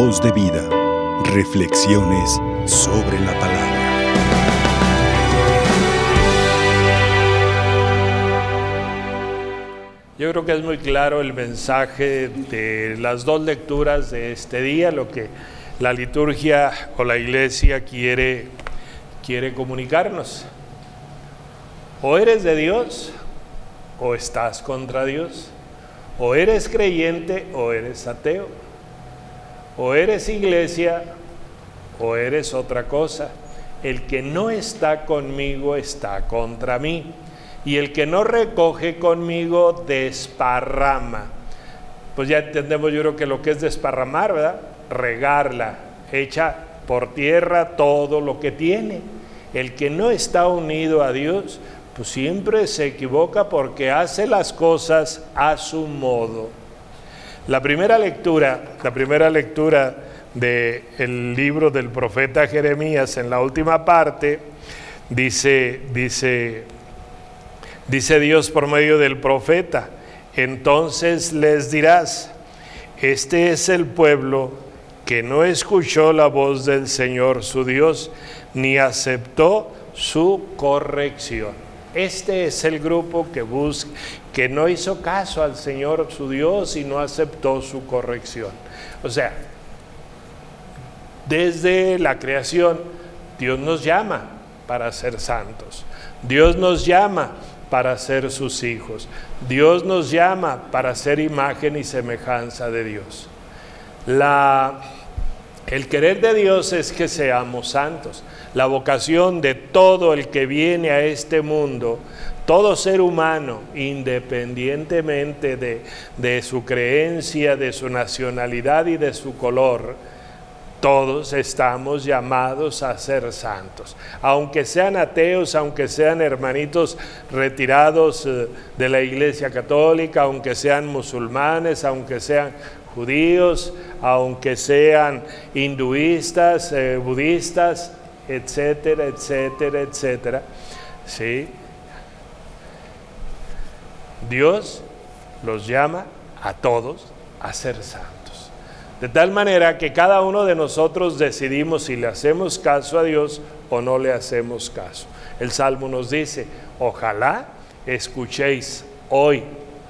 Voz de vida. Reflexiones sobre la palabra. Yo creo que es muy claro el mensaje de las dos lecturas de este día, lo que la liturgia o la iglesia quiere, quiere comunicarnos. O eres de Dios o estás contra Dios. O eres creyente o eres ateo. O eres iglesia o eres otra cosa. El que no está conmigo está contra mí. Y el que no recoge conmigo desparrama. Pues ya entendemos yo creo que lo que es desparramar, ¿verdad? Regarla, echa por tierra todo lo que tiene. El que no está unido a Dios, pues siempre se equivoca porque hace las cosas a su modo. La primera lectura, la primera lectura del libro del profeta Jeremías en la última parte dice dice dice Dios por medio del profeta, entonces les dirás, este es el pueblo que no escuchó la voz del Señor su Dios ni aceptó su corrección. Este es el grupo que busca, que no hizo caso al Señor su Dios y no aceptó su corrección. O sea, desde la creación, Dios nos llama para ser santos. Dios nos llama para ser sus hijos. Dios nos llama para ser imagen y semejanza de Dios. La, el querer de Dios es que seamos santos la vocación de todo el que viene a este mundo, todo ser humano, independientemente de, su creencia, de su nacionalidad y de su color, todos estamos llamados a ser santos. Aunque sean ateos, aunque sean hermanitos retirados eh, de la Iglesia Católica, aunque sean musulmanes, aunque sean judíos, aunque sean hinduistas, eh, budistas, etcétera, etcétera, etcétera. ¿Sí? Dios los llama a todos a ser santos. De tal manera que cada uno de nosotros decidimos si le hacemos caso a Dios o no le hacemos caso. El Salmo nos dice, ojalá escuchéis hoy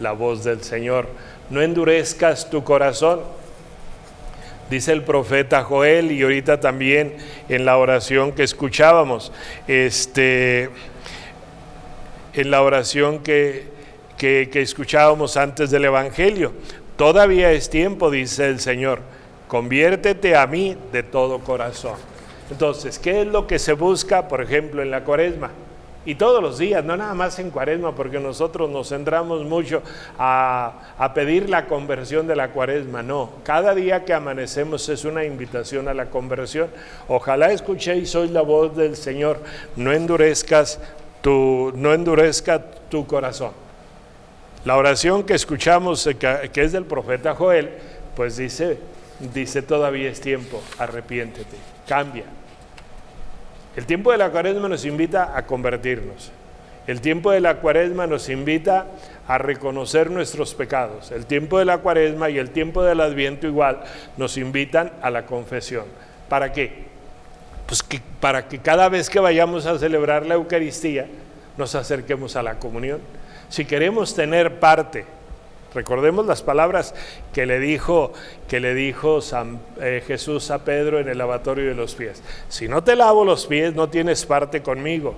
la voz del Señor, no endurezcas tu corazón dice el profeta Joel y ahorita también en la oración que escuchábamos, este, en la oración que, que, que escuchábamos antes del Evangelio. Todavía es tiempo, dice el Señor, conviértete a mí de todo corazón. Entonces, ¿qué es lo que se busca, por ejemplo, en la cuaresma? Y todos los días, no nada más en cuaresma, porque nosotros nos centramos mucho a, pedir la conversión de la cuaresma. No, cada día que amanecemos es una invitación a la conversión. Ojalá escuchéis hoy la voz del Señor, no endurezcas tu, no endurezca tu corazón. La oración que escuchamos, eh, que es del profeta Joel, pues dice, dice todavía es tiempo, arrepiéntete, cambia, el tiempo de la cuaresma nos invita a convertirnos. El tiempo de la cuaresma nos invita a reconocer nuestros pecados. El tiempo de la cuaresma y el tiempo del adviento igual nos invitan a la confesión. ¿Para qué? Pues que, para que cada vez que vayamos a celebrar la Eucaristía nos acerquemos a la comunión. Si queremos tener parte Recordemos las palabras que le dijo, que le dijo eh, Jesús a Pedro en el lavatorio de los pies. Si no te lavo los pies, no tienes parte conmigo.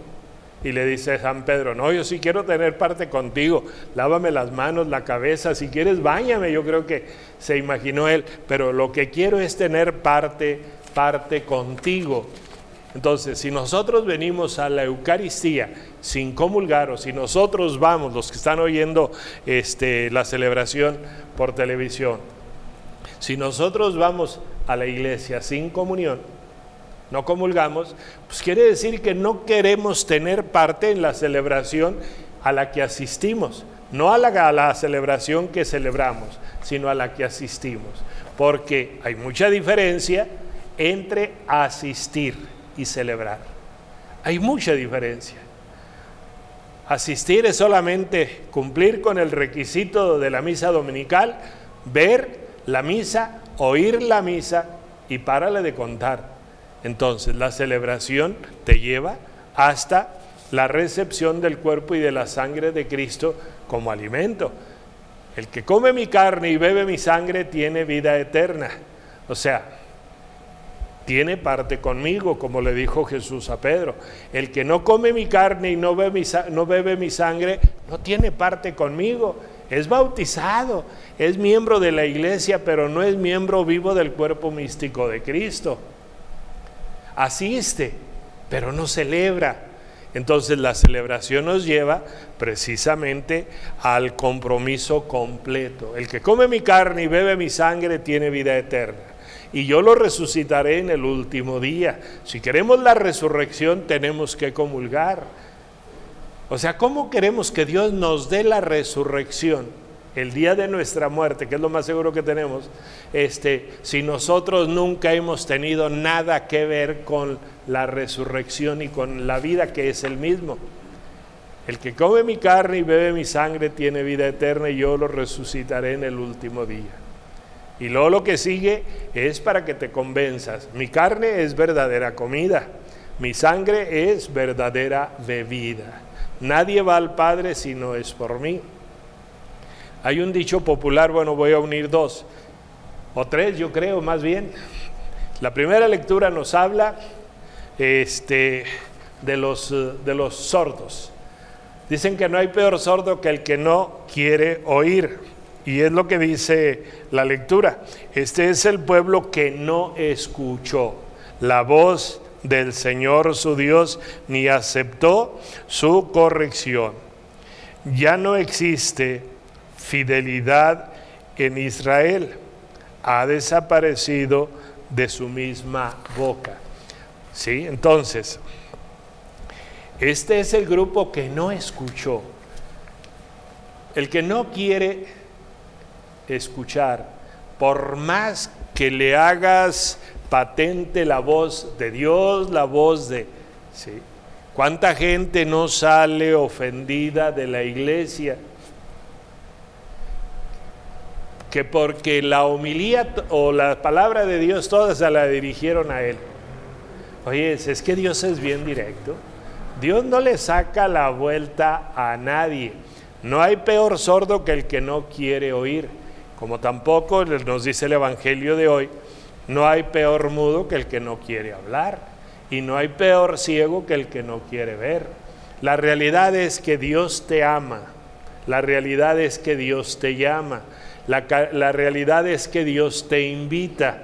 Y le dice San Pedro, no, yo sí quiero tener parte contigo, lávame las manos, la cabeza, si quieres, báñame. Yo creo que se imaginó él, pero lo que quiero es tener parte, parte contigo. Entonces, si nosotros venimos a la Eucaristía sin comulgar o si nosotros vamos, los que están oyendo este, la celebración por televisión, si nosotros vamos a la iglesia sin comunión, no comulgamos, pues quiere decir que no queremos tener parte en la celebración a la que asistimos, no a la, a la celebración que celebramos, sino a la que asistimos, porque hay mucha diferencia entre asistir y celebrar. Hay mucha diferencia. Asistir es solamente cumplir con el requisito de la misa dominical, ver la misa, oír la misa y párale de contar. Entonces la celebración te lleva hasta la recepción del cuerpo y de la sangre de Cristo como alimento. El que come mi carne y bebe mi sangre tiene vida eterna. O sea, tiene parte conmigo, como le dijo Jesús a Pedro. El que no come mi carne y no bebe mi, sangre, no tiene parte conmigo. Es bautizado, es miembro de la iglesia, pero no es miembro vivo del cuerpo místico de Cristo. Asiste, pero no celebra. Entonces la celebración nos lleva precisamente al compromiso completo. El que come mi carne y bebe mi sangre tiene vida eterna. Y yo lo resucitaré en el último día. Si queremos la resurrección tenemos que comulgar. O sea, ¿cómo queremos que Dios nos dé la resurrección? El día de nuestra muerte, que es lo más seguro que tenemos, este, si nosotros nunca hemos tenido nada que ver con la resurrección y con la vida que es el mismo. El que come mi carne y bebe mi sangre tiene vida eterna y yo lo resucitaré en el último día. Y luego lo que sigue es para que te convenzas. Mi carne es verdadera comida, mi sangre es verdadera bebida. Nadie va al Padre si no es por mí. Hay un dicho popular, bueno, voy a unir dos, o tres, yo creo, más bien. La primera lectura nos habla este, de, los, de los sordos. Dicen que no hay peor sordo que el que no quiere oír. Y es lo que dice la lectura. Este es el pueblo que no escuchó la voz del Señor su Dios ni aceptó su corrección. Ya no existe fidelidad en Israel ha desaparecido de su misma boca. ¿Sí? Entonces, este es el grupo que no escuchó. El que no quiere escuchar, por más que le hagas patente la voz de Dios, la voz de... ¿sí? ¿Cuánta gente no sale ofendida de la iglesia? Que porque la homilía o la palabra de Dios todas se la dirigieron a él. Oye, es que Dios es bien directo. Dios no le saca la vuelta a nadie. No hay peor sordo que el que no quiere oír. Como tampoco nos dice el Evangelio de hoy, no hay peor mudo que el que no quiere hablar. Y no hay peor ciego que el que no quiere ver. La realidad es que Dios te ama. La realidad es que Dios te llama. La, realidad es que Dios te invita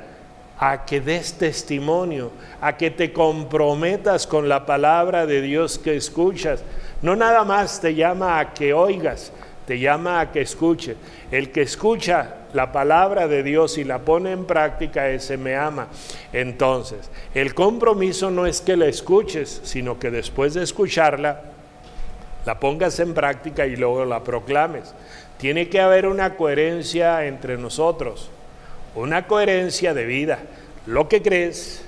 a que des testimonio, a que te comprometas con la palabra de Dios que escuchas. No nada más te llama a que oigas, te llama a que escuches. El que escucha la palabra de Dios y la pone en práctica, ese me ama. Entonces, el compromiso no es que la escuches, sino que después de escucharla, la pongas en práctica y luego la proclames. Tiene que haber una coherencia entre nosotros, una coherencia de vida. Lo que crees,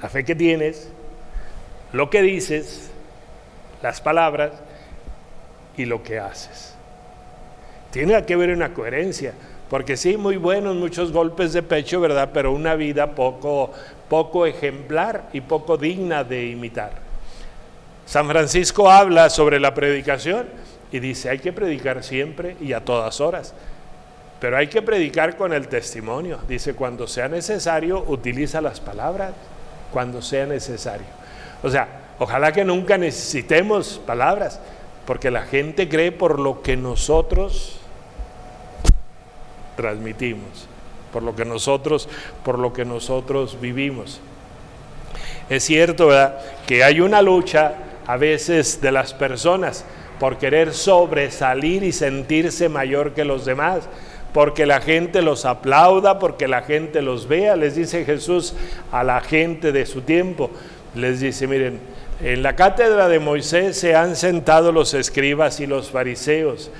la fe que tienes, lo que dices, las palabras y lo que haces. Tiene que haber una coherencia, porque sí, muy buenos muchos golpes de pecho, ¿verdad? Pero una vida poco, poco ejemplar y poco digna de imitar. San Francisco habla sobre la predicación y dice, hay que predicar siempre y a todas horas. Pero hay que predicar con el testimonio. Dice, cuando sea necesario, utiliza las palabras, cuando sea necesario. O sea, ojalá que nunca necesitemos palabras, porque la gente cree por lo que nosotros transmitimos, por lo que nosotros, por lo que nosotros vivimos. Es cierto, ¿verdad? Que hay una lucha a veces de las personas por querer sobresalir y sentirse mayor que los demás, porque la gente los aplauda, porque la gente los vea, les dice Jesús a la gente de su tiempo, les dice, miren, en la cátedra de Moisés se han sentado los escribas y los fariseos,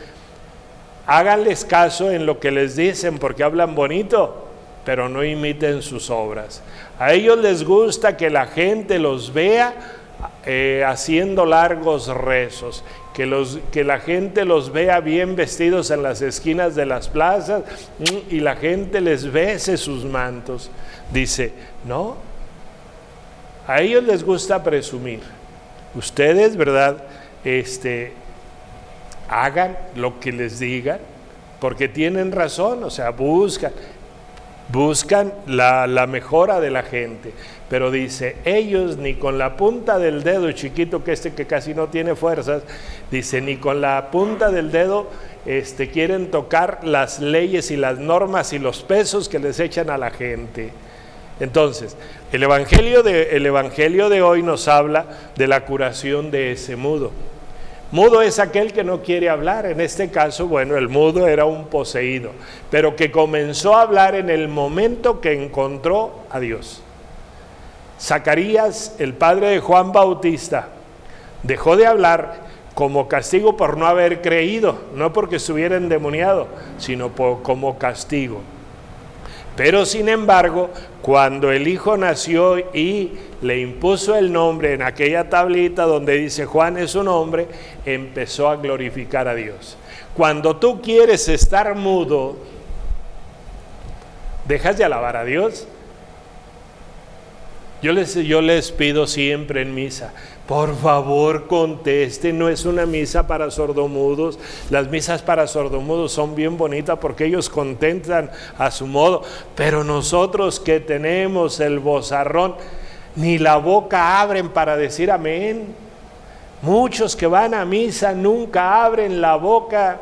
háganles caso en lo que les dicen, porque hablan bonito, pero no imiten sus obras. A ellos les gusta que la gente los vea eh, haciendo largos rezos, que, los, que la gente los vea bien vestidos en las esquinas de las plazas mm, y la gente les bese sus mantos. Dice, no, a ellos les gusta presumir. Ustedes, ¿verdad? Este, hagan lo que les digan, porque tienen razón, o sea, buscan, buscan la, la, mejora de la gente. Pero dice, ellos ni con la punta del dedo chiquito, que este que casi no tiene fuerzas, dice, ni con la punta del dedo este, quieren tocar las leyes y las normas y los pesos que les echan a la gente. Entonces, el evangelio de, el evangelio de hoy nos habla de la curación de ese mudo. Mudo es aquel que no quiere hablar. En este caso, bueno, el mudo era un poseído, pero que comenzó a hablar en el momento que encontró a Dios. Zacarías, el padre de Juan Bautista, dejó de hablar como castigo por no haber creído, no porque estuviera endemoniado, sino como castigo. Pero sin embargo, cuando el hijo nació y le impuso el nombre en aquella tablita donde dice Juan es su nombre, empezó a glorificar a Dios. Cuando tú quieres estar mudo, dejas de alabar a Dios. Yo les, yo les pido siempre en misa, por favor, conteste, no es una misa para sordomudos. Las misas para sordomudos son bien bonitas porque ellos contentan a su modo, pero nosotros que tenemos el bozarrón, ni la boca abren para decir amén. Muchos que van a misa nunca abren la boca.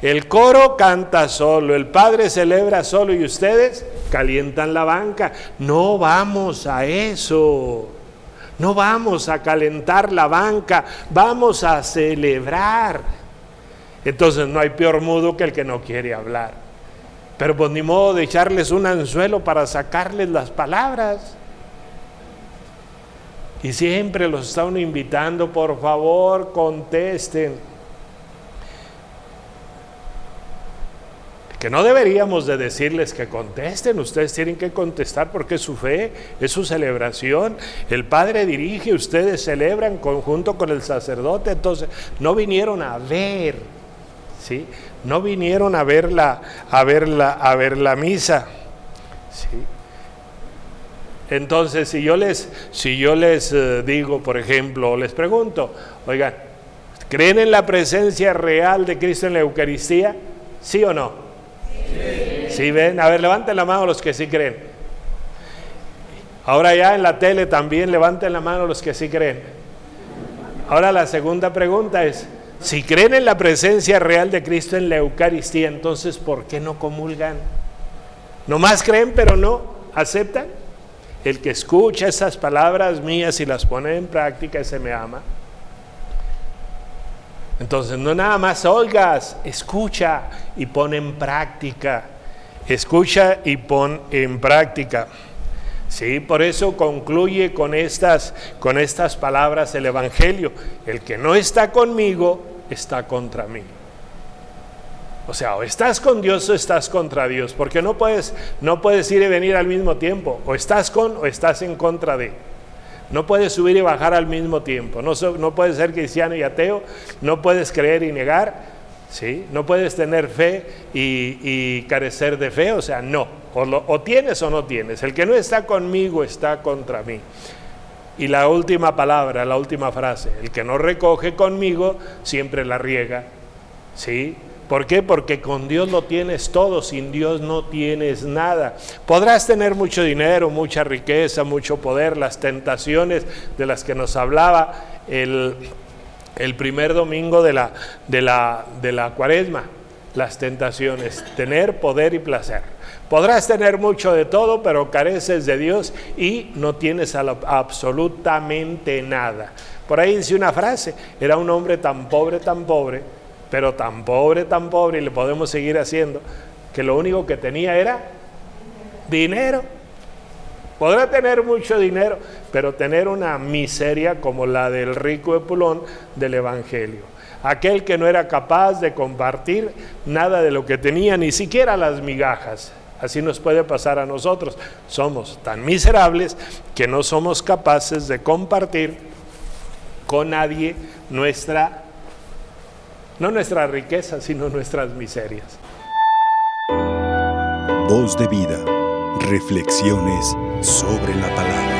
El coro canta solo, el padre celebra solo y ustedes calientan la banca. No vamos a eso. No vamos a calentar la banca, vamos a celebrar. Entonces no hay peor mudo que el que no quiere hablar. Pero pues ni modo de echarles un anzuelo para sacarles las palabras. Y siempre los están invitando, por favor, contesten. Que no deberíamos de decirles que contesten, ustedes tienen que contestar porque es su fe, es su celebración, el Padre dirige, ustedes celebran conjunto con el sacerdote, entonces no vinieron a ver, ¿sí? No vinieron a ver la, a ver la, a ver la misa, ¿sí? Entonces, si yo les, si yo les eh, digo, por ejemplo, les pregunto, oigan, ¿creen en la presencia real de Cristo en la Eucaristía? ¿Sí o no? Sí. ven? A ver, levanten la mano los que sí creen. Ahora ya en la tele también levanten la mano los que sí creen. Ahora la segunda pregunta es, si creen en la presencia real de Cristo en la Eucaristía, entonces ¿por qué no comulgan? Nomás creen pero no aceptan. El que escucha esas palabras mías y las pone en práctica, ese me ama. Entonces, no nada más oigas, escucha y pon en práctica. Escucha y pon en práctica. Sí, por eso concluye con estas, con estas palabras el Evangelio. El que no está conmigo está contra mí. O sea, o estás con Dios o estás contra Dios, porque no puedes, no puedes ir y venir al mismo tiempo. O estás con o estás en contra de. No puedes subir y bajar al mismo tiempo. No, no puedes ser cristiano y ateo. No puedes creer y negar. ¿Sí? No puedes tener fe y, carecer de fe. O sea, no. O, o tienes o no tienes. El que no está conmigo está contra mí. Y la última palabra, la última frase. El que no recoge conmigo siempre la riega. ¿Sí? ¿Por qué? Porque con Dios lo tienes todo, sin Dios no tienes nada. Podrás tener mucho dinero, mucha riqueza, mucho poder, las tentaciones de las que nos hablaba el, primer domingo de la, de, la, de la cuaresma, las tentaciones, tener poder y placer. Podrás tener mucho de todo, pero careces de Dios y no tienes absolutamente nada. Por ahí dice una frase, era un hombre tan pobre, tan pobre, pero tan pobre, tan pobre, y le podemos seguir haciendo, que lo único que tenía era dinero. Podrá tener mucho dinero, pero tener una miseria como la del rico Epulón del Evangelio. Aquel que no era capaz de compartir nada de lo que tenía, ni siquiera las migajas. Así nos puede pasar a nosotros. Somos tan miserables que no somos capaces de compartir con nadie nuestra, no nuestra riqueza, sino nuestras miserias. Voz de vida, reflexiones sobre la palabra.